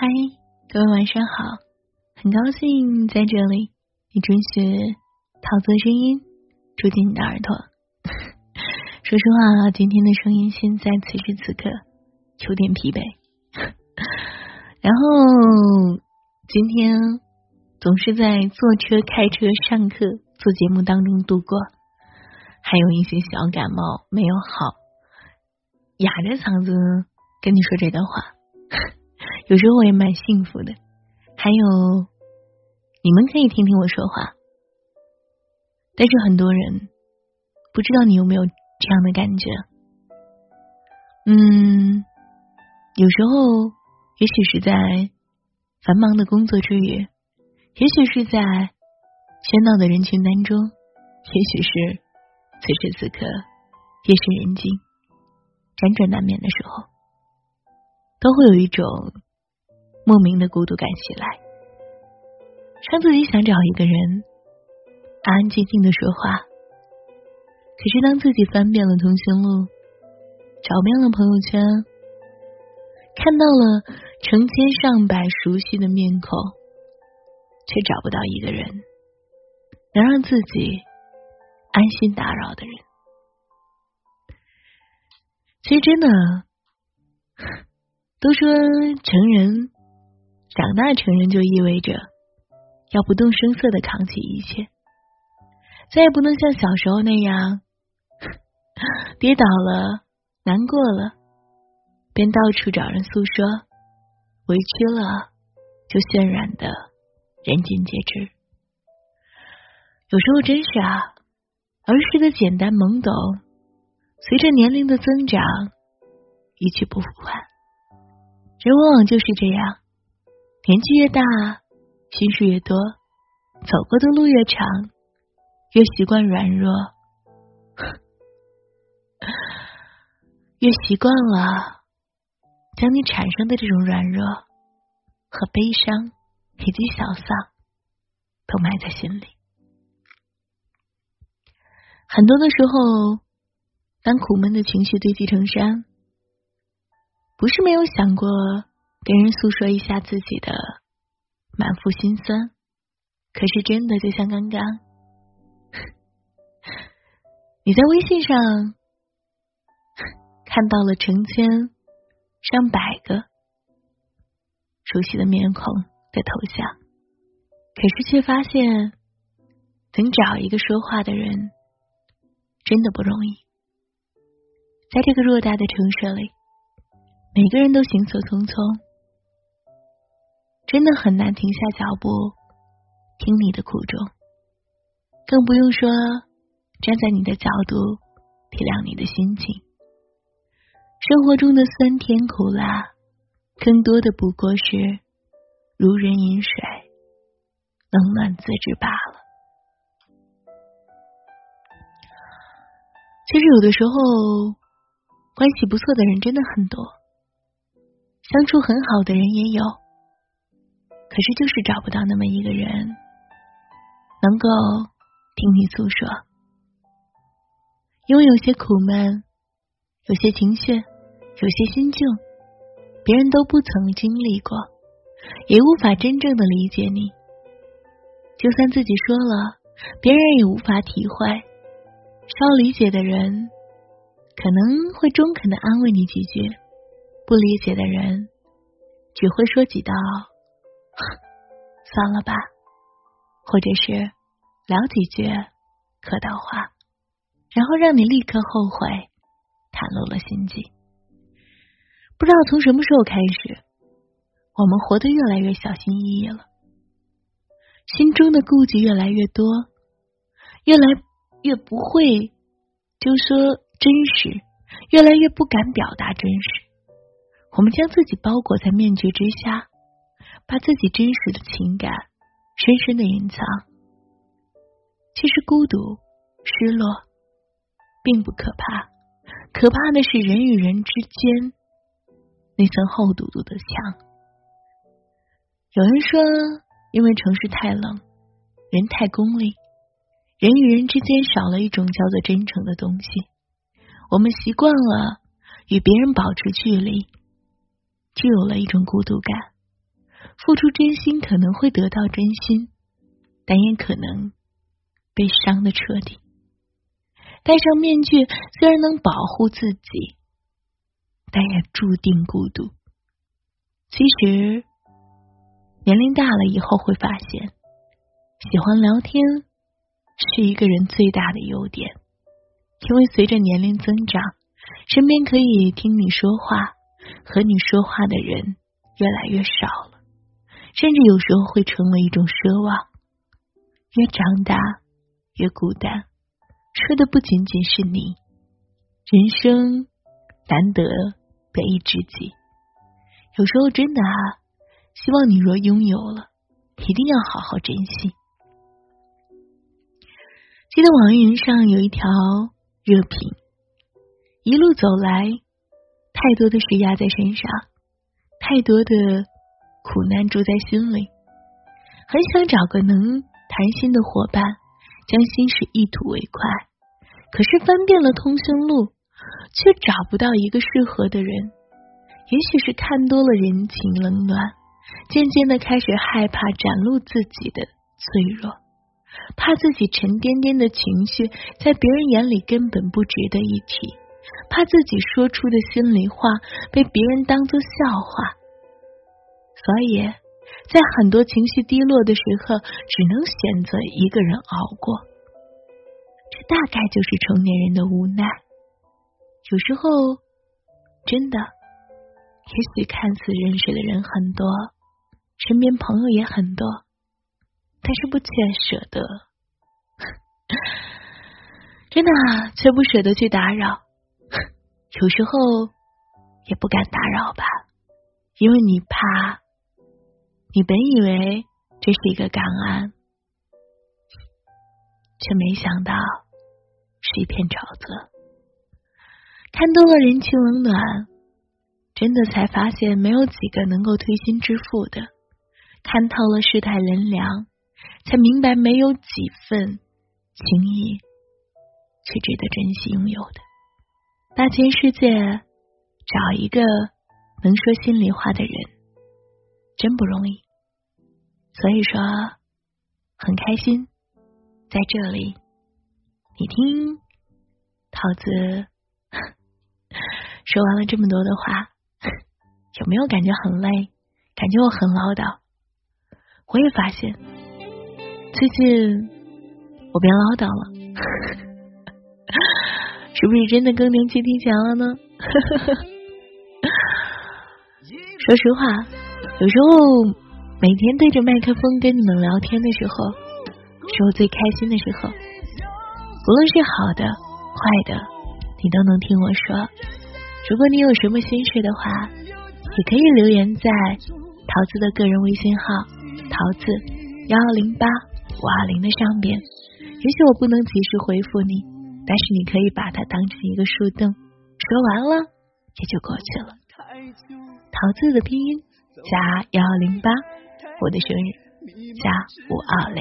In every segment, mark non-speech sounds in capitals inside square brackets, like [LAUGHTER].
嗨，各位晚上好，很高兴在这里，你准许桃子声音住进你的耳朵。[LAUGHS] 说实话，今天的声音现在此时此刻有点疲惫，[LAUGHS] 然后今天总是在坐车、开车、上课、做节目当中度过，还有一些小感冒没有好，哑着嗓子跟你说这段话。有时候我也蛮幸福的，还有你们可以听听我说话，但是很多人不知道你有没有这样的感觉。嗯，有时候也许是在繁忙的工作之余，也许是在喧闹的人群当中，也许是此时此刻夜深人静、辗转难眠的时候，都会有一种。莫名的孤独感袭来，让自己想找一个人安安静静的说话。可是当自己翻遍了通讯录，找遍了朋友圈，看到了成千上百熟悉的面孔，却找不到一个人能让自己安心打扰的人。其实真的，都说成人。长大成人就意味着要不动声色的扛起一切，再也不能像小时候那样 [LAUGHS] 跌倒了、难过了，便到处找人诉说，委屈了就渲染的人尽皆知。有时候真是啊，儿时的简单懵懂，随着年龄的增长一去不复返。人往往就是这样。年纪越大，心事越多，走过的路越长，越习惯软弱，[LAUGHS] 越习惯了将你产生的这种软弱和悲伤以及小丧都埋在心里。很多的时候，当苦闷的情绪堆积成山，不是没有想过。跟人诉说一下自己的满腹心酸，可是真的就像刚刚，[LAUGHS] 你在微信上看到了成千上百个熟悉的面孔的头像，可是却发现能找一个说话的人真的不容易，在这个偌大的城市里，每个人都行色匆匆。真的很难停下脚步听你的苦衷，更不用说站在你的角度体谅你的心情。生活中的酸甜苦辣，更多的不过是如人饮水，冷暖自知罢了。其实有的时候，关系不错的人真的很多，相处很好的人也有。可是，就是找不到那么一个人，能够听你诉说，因为有些苦闷，有些情绪，有些心境，别人都不曾经历过，也无法真正的理解你。就算自己说了，别人也无法体会。稍理解的人，可能会中肯的安慰你几句；不理解的人，只会说几道。算了吧，或者是聊几句客套话，然后让你立刻后悔，袒露了心迹。不知道从什么时候开始，我们活得越来越小心翼翼了，心中的顾忌越来越多，越来越不会就说真实，越来越不敢表达真实。我们将自己包裹在面具之下。把自己真实的情感深深的隐藏。其实孤独、失落并不可怕，可怕的是人与人之间那层厚嘟嘟的墙。有人说，因为城市太冷，人太功利，人与人之间少了一种叫做真诚的东西。我们习惯了与别人保持距离，就有了一种孤独感。付出真心可能会得到真心，但也可能被伤的彻底。戴上面具虽然能保护自己，但也注定孤独。其实，年龄大了以后会发现，喜欢聊天是一个人最大的优点，因为随着年龄增长，身边可以听你说话、和你说话的人越来越少了，甚至有时候会成为一种奢望。越长大，越孤单。说的不仅仅是你，人生难得的一知己。有时候真的啊，希望你若拥有了，一定要好好珍惜。记得网易云上有一条热评：一路走来，太多的事压在身上，太多的苦难住在心里，很想找个能谈心的伙伴。将心事一吐为快，可是翻遍了通讯录，却找不到一个适合的人。也许是看多了人情冷暖，渐渐的开始害怕展露自己的脆弱，怕自己沉甸甸的情绪在别人眼里根本不值得一提，怕自己说出的心里话被别人当做笑话，所以。在很多情绪低落的时候，只能选择一个人熬过。这大概就是成年人的无奈。有时候，真的，也许看似认识的人很多，身边朋友也很多，但是不缺舍得，[LAUGHS] 真的却不舍得去打扰。有时候也不敢打扰吧，因为你怕。你本以为这是一个港湾，却没想到是一片沼泽。看多了人情冷暖，真的才发现没有几个能够推心置腹的；看透了世态人凉，才明白没有几份情谊是值得珍惜拥有的。大千世界，找一个能说心里话的人。真不容易，所以说很开心在这里。你听，桃子 [LAUGHS] 说完了这么多的话，[LAUGHS] 有没有感觉很累？感觉我很唠叨？我也发现最近我变唠叨了，[LAUGHS] 是不是真的更年期提前了呢？[LAUGHS] 说实话。有时候，每天对着麦克风跟你们聊天的时候，是我最开心的时候。无论是好的、坏的，你都能听我说。如果你有什么心事的话，也可以留言在桃子的个人微信号“桃子幺零八五二零”的上边。也许我不能及时回复你，但是你可以把它当成一个树洞，说完了也就过去了。桃子的拼音。加幺零八，我的生日加五二零。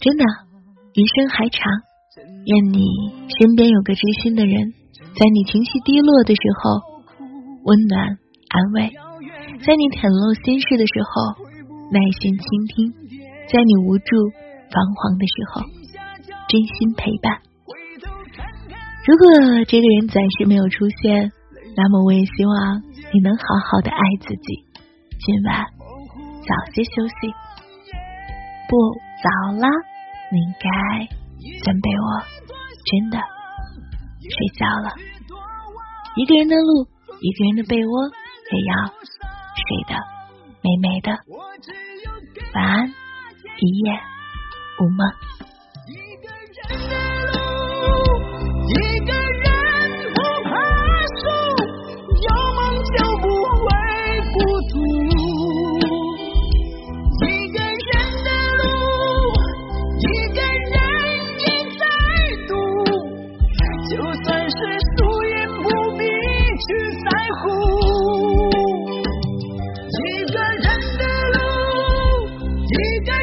真的，余生还长，愿你身边有个知心的人，在你情绪低落的时候温暖安慰，在你袒露心事的时候耐心倾听，在你无助彷徨的时候真心陪伴。如果这个人暂时没有出现。那么我也希望你能好好的爱自己。今晚早些休息，不早啦，你应该钻被窝，真的睡觉了。一个人的路，一个人的被窝，也要睡得美美的。晚安，一夜不一个人的路一个人不怕输有梦就不会孤独一个人的路一个人也在赌就算是输也不必去在乎一个人的路一个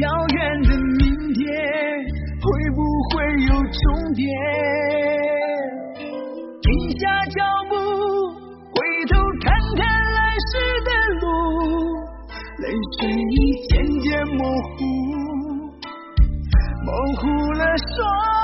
遥远的明天会不会有终点？停下脚步，回头看看来时的路，泪水已渐渐模糊，模糊了双。